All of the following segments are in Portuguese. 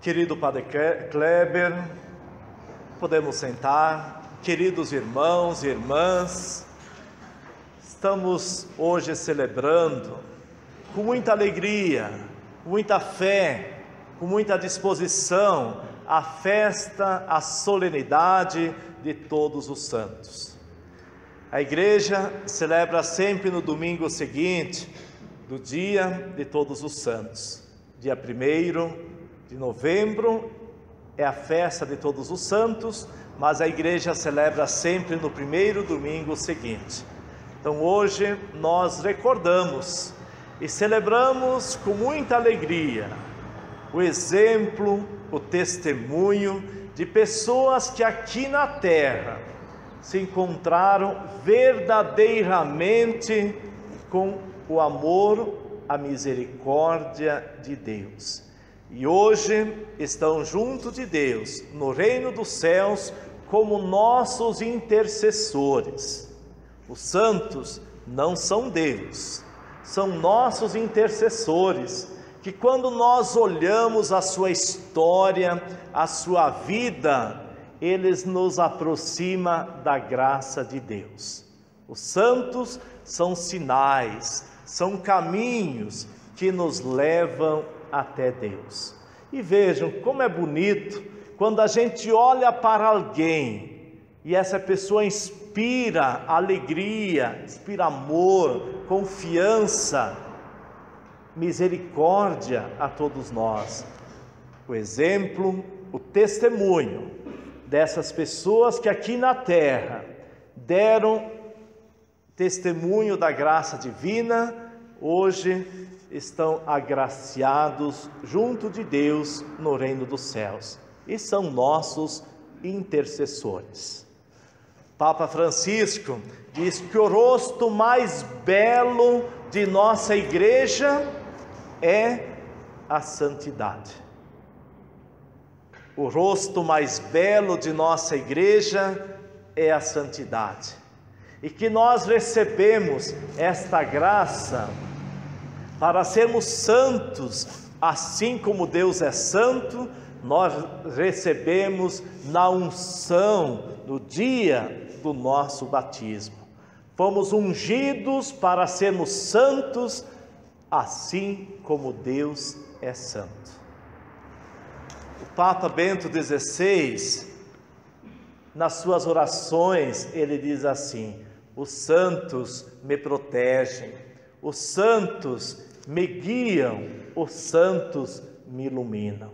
Querido Padre Kleber, podemos sentar. Queridos irmãos e irmãs, estamos hoje celebrando com muita alegria, muita fé, com muita disposição a festa, a solenidade de todos os santos. A igreja celebra sempre no domingo seguinte do dia de todos os santos. Dia 1 de novembro é a festa de todos os santos, mas a igreja celebra sempre no primeiro domingo seguinte. Então hoje nós recordamos e celebramos com muita alegria o exemplo, o testemunho de pessoas que aqui na terra se encontraram verdadeiramente com o amor, a misericórdia de Deus e hoje estão junto de Deus, no reino dos céus, como nossos intercessores. Os santos não são Deus, são nossos intercessores, que quando nós olhamos a sua história, a sua vida, eles nos aproxima da graça de Deus. Os santos são sinais, são caminhos que nos levam até Deus. E vejam como é bonito quando a gente olha para alguém e essa pessoa inspira alegria, inspira amor, confiança, misericórdia a todos nós. O exemplo, o testemunho dessas pessoas que aqui na terra deram testemunho da graça divina, hoje estão agraciados junto de Deus no reino dos céus e são nossos intercessores. Papa Francisco diz que o rosto mais belo de nossa igreja é a santidade. O rosto mais belo de nossa igreja é a santidade. E que nós recebemos esta graça para sermos santos, assim como Deus é santo, nós recebemos na unção no dia do nosso batismo. Fomos ungidos para sermos santos, assim como Deus é santo. O Papa Bento XVI, nas suas orações, ele diz assim: os santos me protegem, os santos me guiam, os santos me iluminam.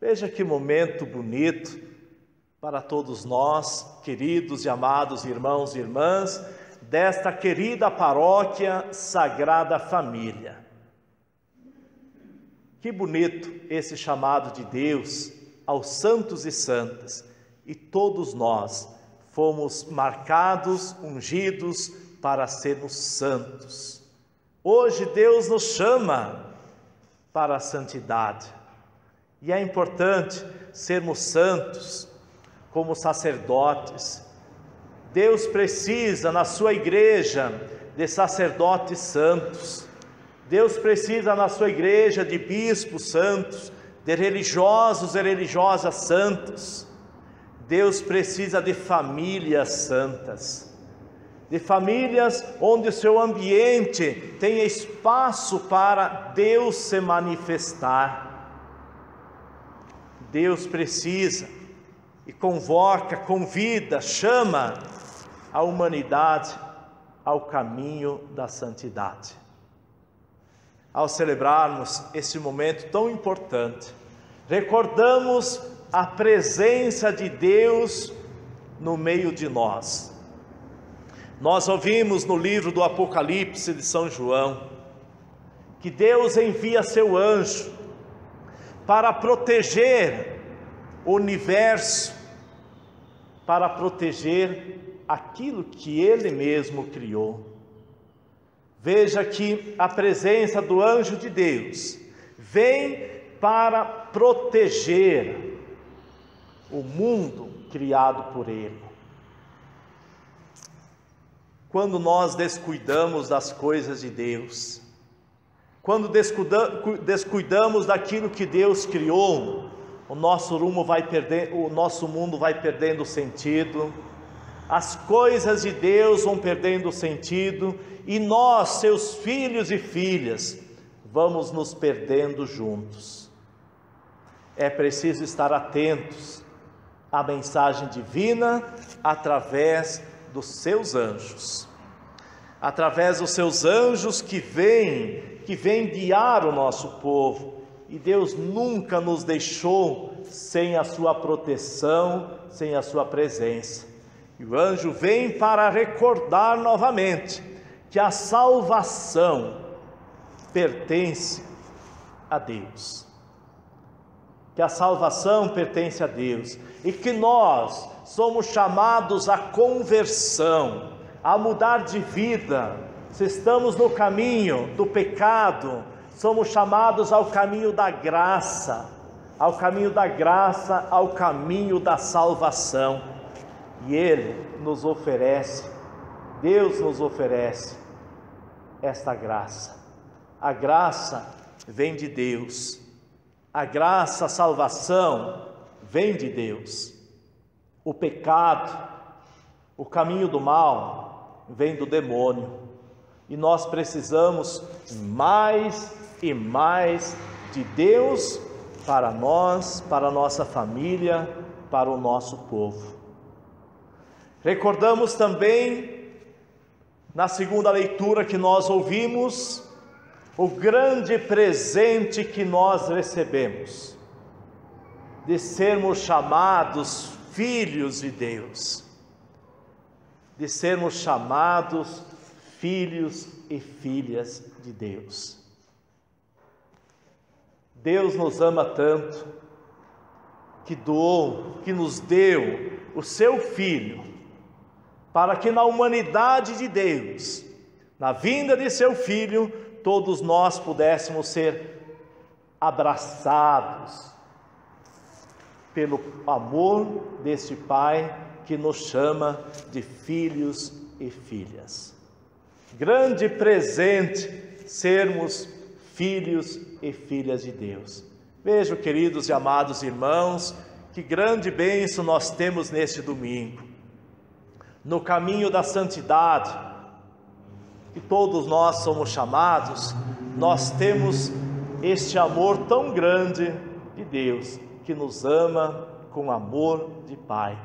Veja que momento bonito para todos nós, queridos e amados irmãos e irmãs, desta querida paróquia Sagrada Família. Que bonito esse chamado de Deus aos santos e santas, e todos nós fomos marcados, ungidos para sermos santos. Hoje Deus nos chama para a santidade. E é importante sermos santos como sacerdotes. Deus precisa na sua igreja de sacerdotes santos. Deus precisa na sua igreja de bispos santos, de religiosos e religiosas santos. Deus precisa de famílias santas de famílias onde o seu ambiente tenha espaço para Deus se manifestar. Deus precisa e convoca, convida, chama a humanidade ao caminho da santidade. Ao celebrarmos esse momento tão importante, recordamos a presença de Deus no meio de nós nós ouvimos no livro do Apocalipse de São João que Deus envia seu anjo para proteger o universo, para proteger aquilo que ele mesmo criou. Veja que a presença do anjo de Deus vem para proteger o mundo criado por ele. Quando nós descuidamos das coisas de Deus, quando descuidamos daquilo que Deus criou, o nosso rumo vai perder, o nosso mundo vai perdendo sentido, as coisas de Deus vão perdendo sentido e nós, seus filhos e filhas, vamos nos perdendo juntos. É preciso estar atentos à mensagem divina através dos seus anjos. Através dos seus anjos que vêm, que vêm guiar o nosso povo. E Deus nunca nos deixou sem a sua proteção, sem a sua presença. E o anjo vem para recordar novamente que a salvação pertence a Deus. Que a salvação pertence a Deus e que nós somos chamados à conversão, a mudar de vida. Se estamos no caminho do pecado, somos chamados ao caminho da graça, ao caminho da graça, ao caminho da salvação. E Ele nos oferece, Deus nos oferece esta graça. A graça vem de Deus, a graça, a salvação vem de Deus. O pecado, o caminho do mal vem do demônio. E nós precisamos mais e mais de Deus para nós, para a nossa família, para o nosso povo. Recordamos também, na segunda leitura que nós ouvimos, o grande presente que nós recebemos, de sermos chamados filhos de Deus, de sermos chamados filhos e filhas de Deus. Deus nos ama tanto, que doou, que nos deu o seu Filho, para que na humanidade de Deus, na vinda de seu Filho, todos nós pudéssemos ser abraçados pelo amor deste Pai que nos chama de filhos e filhas. Grande presente sermos filhos e filhas de Deus. Vejo, queridos e amados irmãos, que grande bênção nós temos neste domingo no caminho da santidade, que todos nós somos chamados, nós temos este amor tão grande de Deus, que nos ama com amor de Pai,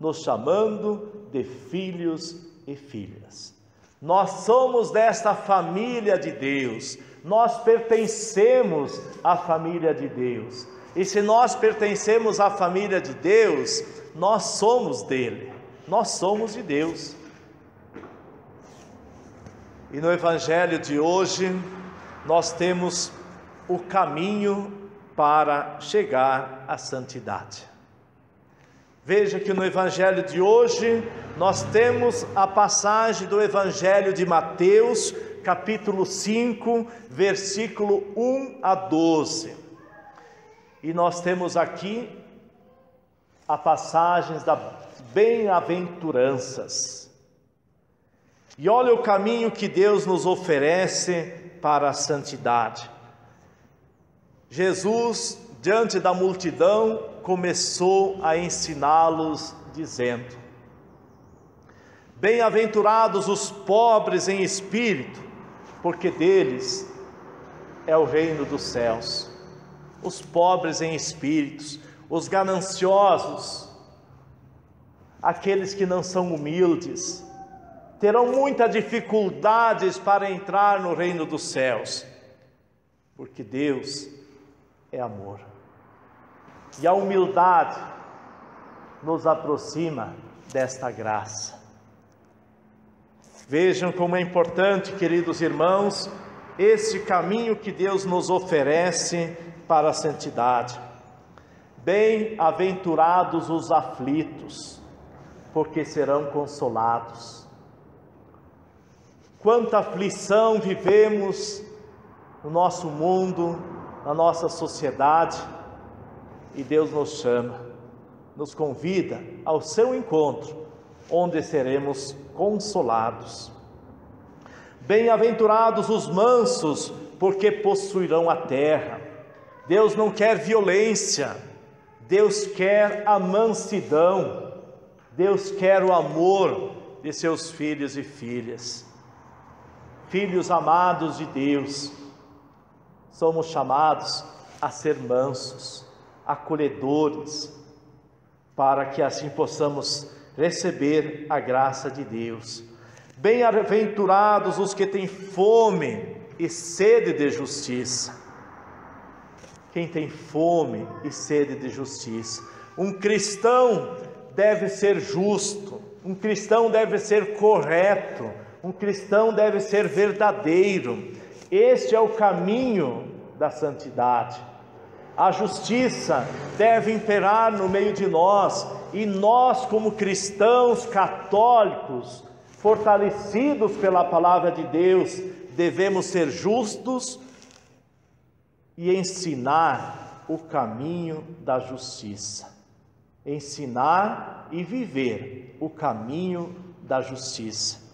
nos chamando de filhos e filhas. Nós somos desta família de Deus, nós pertencemos à família de Deus. E se nós pertencemos à família de Deus, nós somos dele. Nós somos de Deus. E no Evangelho de hoje, nós temos o caminho para chegar à santidade. Veja que no Evangelho de hoje, nós temos a passagem do Evangelho de Mateus, capítulo 5, versículo 1 a 12. E nós temos aqui a passagens da bem-aventuranças. E olha o caminho que Deus nos oferece para a santidade. Jesus, diante da multidão, começou a ensiná-los, dizendo: Bem-aventurados os pobres em espírito, porque deles é o reino dos céus. Os pobres em espíritos, os gananciosos, aqueles que não são humildes, terão muitas dificuldades para entrar no reino dos céus, porque Deus é amor. E a humildade nos aproxima desta graça. Vejam como é importante, queridos irmãos, esse caminho que Deus nos oferece para a santidade. Bem-aventurados os aflitos, porque serão consolados. Quanta aflição vivemos no nosso mundo, na nossa sociedade, e Deus nos chama, nos convida ao seu encontro, onde seremos consolados. Bem-aventurados os mansos, porque possuirão a terra. Deus não quer violência, Deus quer a mansidão, Deus quer o amor de seus filhos e filhas. Filhos amados de Deus, somos chamados a ser mansos, acolhedores, para que assim possamos receber a graça de Deus. Bem-aventurados os que têm fome e sede de justiça. Quem tem fome e sede de justiça. Um cristão deve ser justo, um cristão deve ser correto, um cristão deve ser verdadeiro. Este é o caminho da santidade. A justiça deve imperar no meio de nós e nós, como cristãos católicos, fortalecidos pela palavra de Deus, devemos ser justos e ensinar o caminho da justiça. Ensinar e viver o caminho da justiça.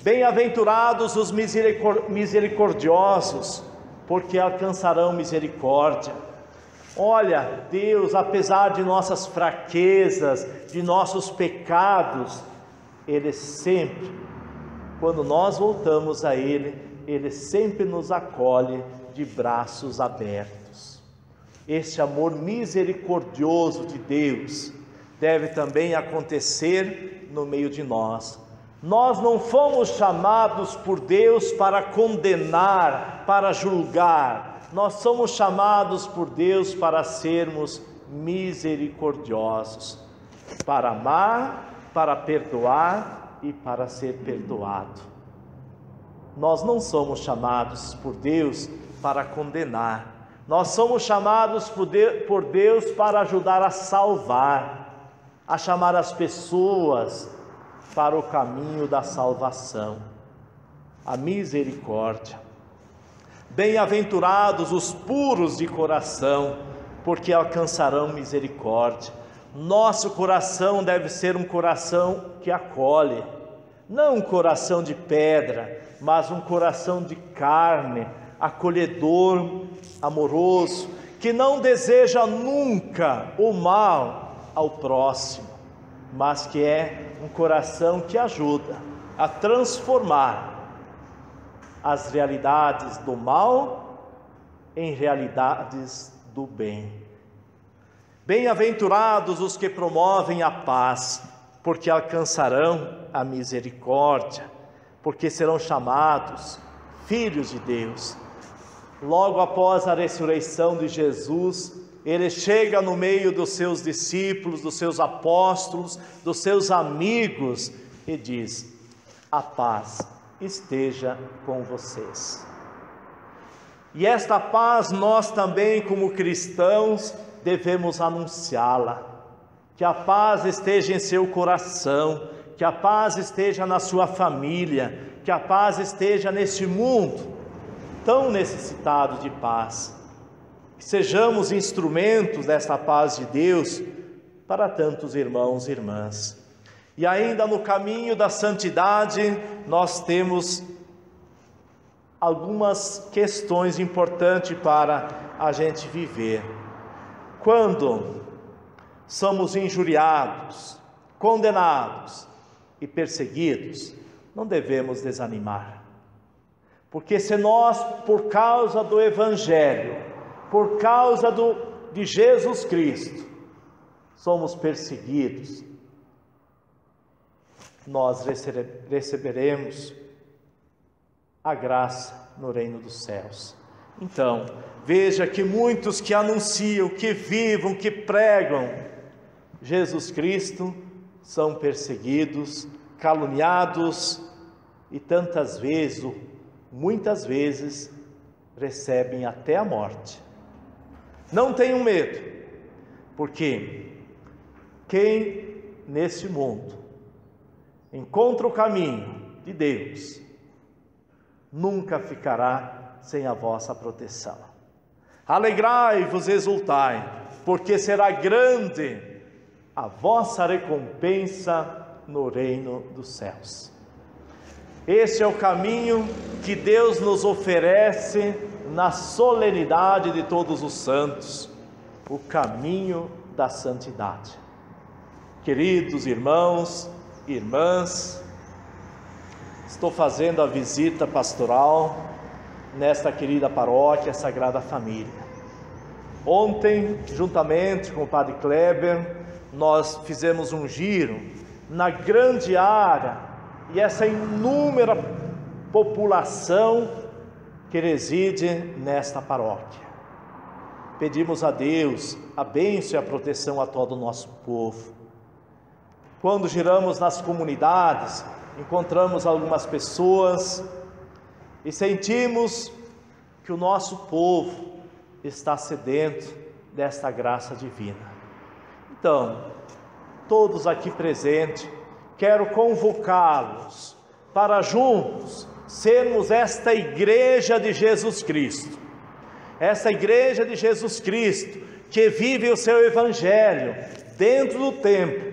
Bem-aventurados os misericordiosos, porque alcançarão misericórdia. Olha, Deus, apesar de nossas fraquezas, de nossos pecados, Ele sempre, quando nós voltamos a Ele, Ele sempre nos acolhe de braços abertos. Este amor misericordioso de Deus deve também acontecer no meio de nós. Nós não fomos chamados por Deus para condenar, para julgar, nós somos chamados por Deus para sermos misericordiosos, para amar, para perdoar e para ser perdoado. Nós não somos chamados por Deus para condenar, nós somos chamados por Deus para ajudar a salvar, a chamar as pessoas para o caminho da salvação, a misericórdia. Bem-aventurados os puros de coração, porque alcançarão misericórdia. Nosso coração deve ser um coração que acolhe, não um coração de pedra, mas um coração de carne, acolhedor, amoroso, que não deseja nunca o mal ao próximo, mas que é um coração que ajuda a transformar as realidades do mal em realidades do bem. Bem-aventurados os que promovem a paz, porque alcançarão a misericórdia, porque serão chamados filhos de Deus. Logo após a ressurreição de Jesus, ele chega no meio dos seus discípulos, dos seus apóstolos, dos seus amigos e diz: A paz esteja com vocês. E esta paz nós também, como cristãos, devemos anunciá-la. Que a paz esteja em seu coração, que a paz esteja na sua família, que a paz esteja neste mundo tão necessitado de paz. Que sejamos instrumentos desta paz de Deus para tantos irmãos e irmãs. E ainda no caminho da santidade, nós temos algumas questões importantes para a gente viver. Quando somos injuriados, condenados e perseguidos, não devemos desanimar. Porque se nós, por causa do Evangelho, por causa do, de Jesus Cristo, somos perseguidos, nós receberemos a graça no reino dos céus. Então, veja que muitos que anunciam, que vivam, que pregam Jesus Cristo são perseguidos, caluniados e tantas vezes, muitas vezes, recebem até a morte. Não tenham medo, porque quem nesse mundo encontra o caminho de Deus, nunca ficará sem a vossa proteção. Alegrai-vos, exultai, porque será grande a vossa recompensa no reino dos céus. Este é o caminho que Deus nos oferece na solenidade de todos os santos, o caminho da santidade. Queridos irmãos, irmãs, estou fazendo a visita pastoral nesta querida paróquia Sagrada Família. Ontem, juntamente com o Padre Kleber, nós fizemos um giro na grande área e essa inúmera população que reside nesta paróquia. Pedimos a Deus a bênção e a proteção a todo o nosso povo. Quando giramos nas comunidades, encontramos algumas pessoas e sentimos que o nosso povo está sedento desta graça divina. Então, todos aqui presentes, quero convocá-los para juntos sermos esta igreja de Jesus Cristo. Essa igreja de Jesus Cristo que vive o seu evangelho dentro do tempo,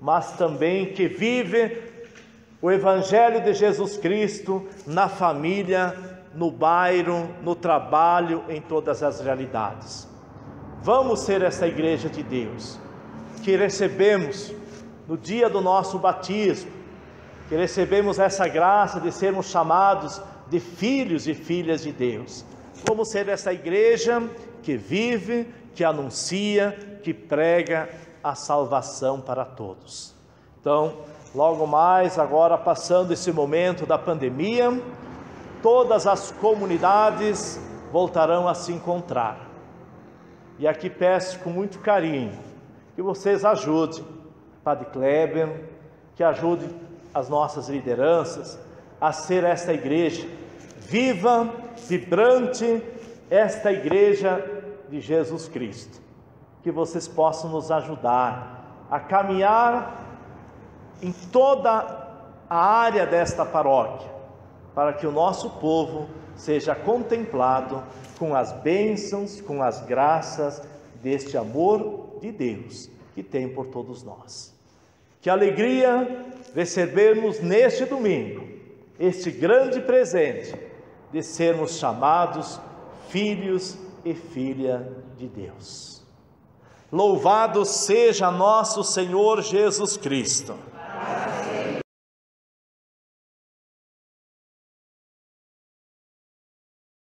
mas também que vive o evangelho de Jesus Cristo na família, no bairro, no trabalho, em todas as realidades. Vamos ser essa igreja de Deus que recebemos no dia do nosso batismo, que recebemos essa graça de sermos chamados de filhos e filhas de Deus. Vamos ser essa igreja que vive, que anuncia, que prega a salvação para todos. Então, logo mais, agora passando esse momento da pandemia, todas as comunidades voltarão a se encontrar. E aqui peço com muito carinho que vocês ajudem Padre Kleber, que ajude as nossas lideranças a ser esta igreja viva, vibrante, esta igreja de Jesus Cristo. Que vocês possam nos ajudar a caminhar em toda a área desta paróquia, para que o nosso povo seja contemplado com as bênçãos, com as graças deste amor de Deus que tem por todos nós. Que alegria recebermos neste domingo este grande presente de sermos chamados filhos e filha de Deus. Louvado seja nosso Senhor Jesus Cristo.